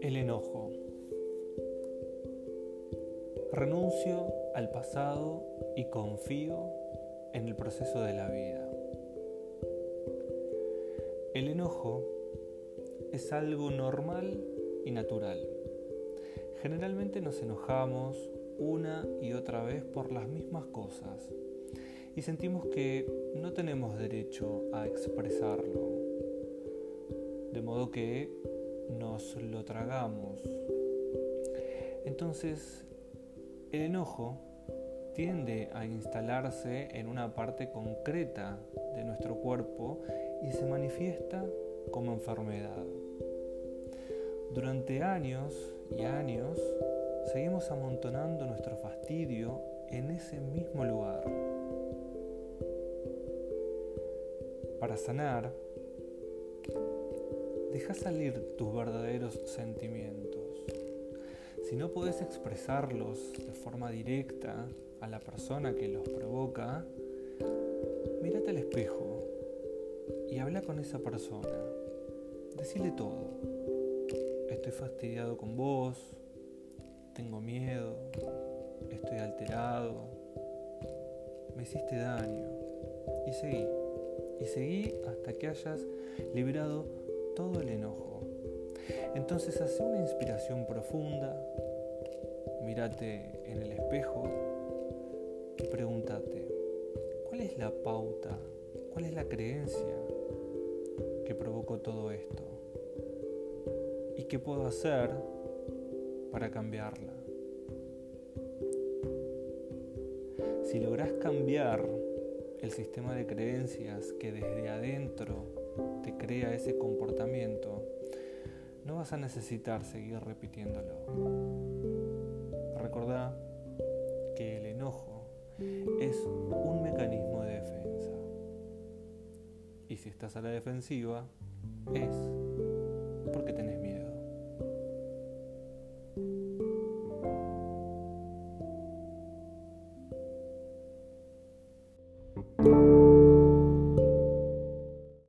El enojo. Renuncio al pasado y confío en el proceso de la vida. El enojo es algo normal y natural. Generalmente nos enojamos una y otra vez por las mismas cosas y sentimos que no tenemos derecho a expresarlo, de modo que nos lo tragamos. Entonces, el enojo tiende a instalarse en una parte concreta de nuestro cuerpo y se manifiesta como enfermedad. Durante años y años seguimos amontonando nuestro fastidio en ese mismo lugar. Para sanar, deja salir tus verdaderos sentimientos. Si no puedes expresarlos de forma directa a la persona que los provoca, mírate al espejo y habla con esa persona. Decile todo. Estoy fastidiado con vos, tengo miedo, estoy alterado, me hiciste daño. Y seguí, y seguí hasta que hayas liberado todo el enojo. Entonces hace una inspiración profunda, mírate en el espejo y pregúntate, ¿cuál es la pauta, cuál es la creencia que provocó todo esto? ¿Y qué puedo hacer para cambiarla? Si logras cambiar el sistema de creencias que desde adentro te crea ese comportamiento, no vas a necesitar seguir repitiéndolo. Recordá que el enojo es un mecanismo de defensa. Y si estás a la defensiva, es porque tenés miedo.